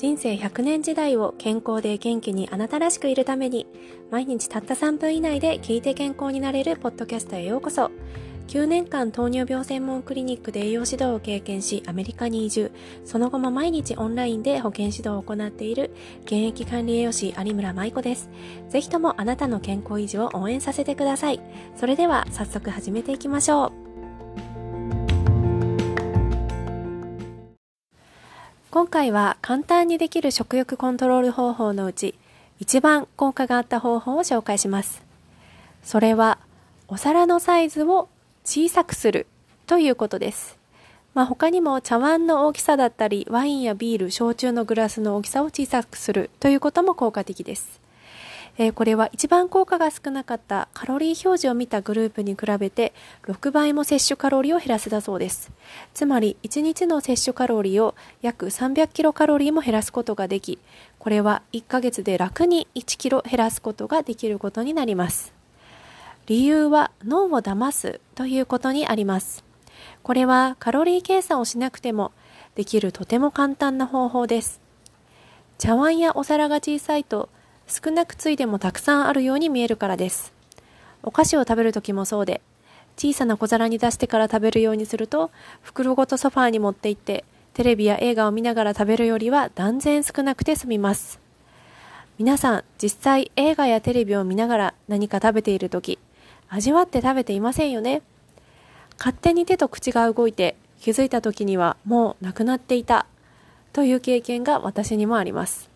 人生100年時代を健康で元気にあなたらしくいるために毎日たった3分以内で聞いて健康になれるポッドキャストへようこそ。9年間糖尿病専門クリニックで栄養指導を経験しアメリカに移住。その後も毎日オンラインで保健指導を行っている。現役管理栄養士有村舞子です。ぜひともあなたの健康維持を応援させてください。それでは早速始めていきましょう。今回は簡単にできる食欲コントロール方法のうち一番効果があった方法を紹介しますそれはお皿のサイズを小さくするということです。まあ、他にも茶碗の大きさだったり、ワインやビール、焼酎のグラスの大きさを小さくするということも効果的です。えー、これは一番効果が少なかったカロリー表示を見たグループに比べて6倍も摂取カロリーを減らせたそうです。つまり1日の摂取カロリーを約300キロカロリーも減らすことができ、これは1ヶ月で楽に1キロ減らすことができることになります。理由は脳を騙すということにあります。これはカロリー計算をしなくてもできるとても簡単な方法です。茶碗やお皿が小さいと少なくついでもたくさんあるように見えるからです。お菓子を食べるときもそうで、小さな小皿に出してから食べるようにすると、袋ごとソファーに持って行って、テレビや映画を見ながら食べるよりは断然少なくて済みます。皆さん、実際映画やテレビを見ながら何か食べているとき、味わって食べていませんよね。勝手に手と口が動いて気づいた時にはもうなくなっていたという経験が私にもあります。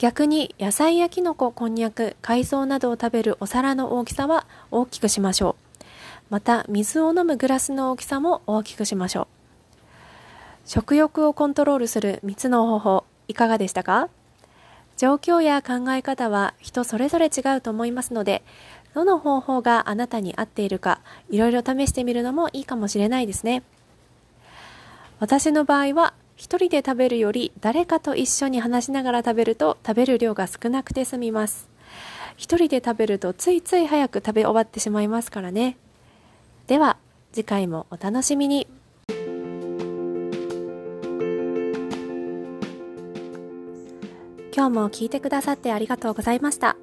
逆に野菜やきのこ、こんにゃく、海藻などを食べるお皿の大きさは大きくしましょう。また水を飲むグラスの大きさも大きくしましょう。食欲をコントロールする3つの方法いかがでしたか状況や考え方は人それぞれ違うと思いますのでどの方法があなたに合っているか、いろいろ試してみるのもいいかもしれないですね。私の場合は、一人で食べるより誰かと一緒に話しながら食べると食べる量が少なくて済みます。一人で食べるとついつい早く食べ終わってしまいますからね。では、次回もお楽しみに。今日も聞いてくださってありがとうございました。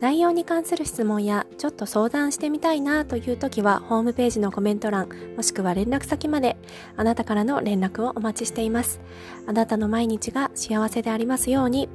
内容に関する質問やちょっと相談してみたいなという時はホームページのコメント欄もしくは連絡先まであなたからの連絡をお待ちしています。あなたの毎日が幸せでありますように。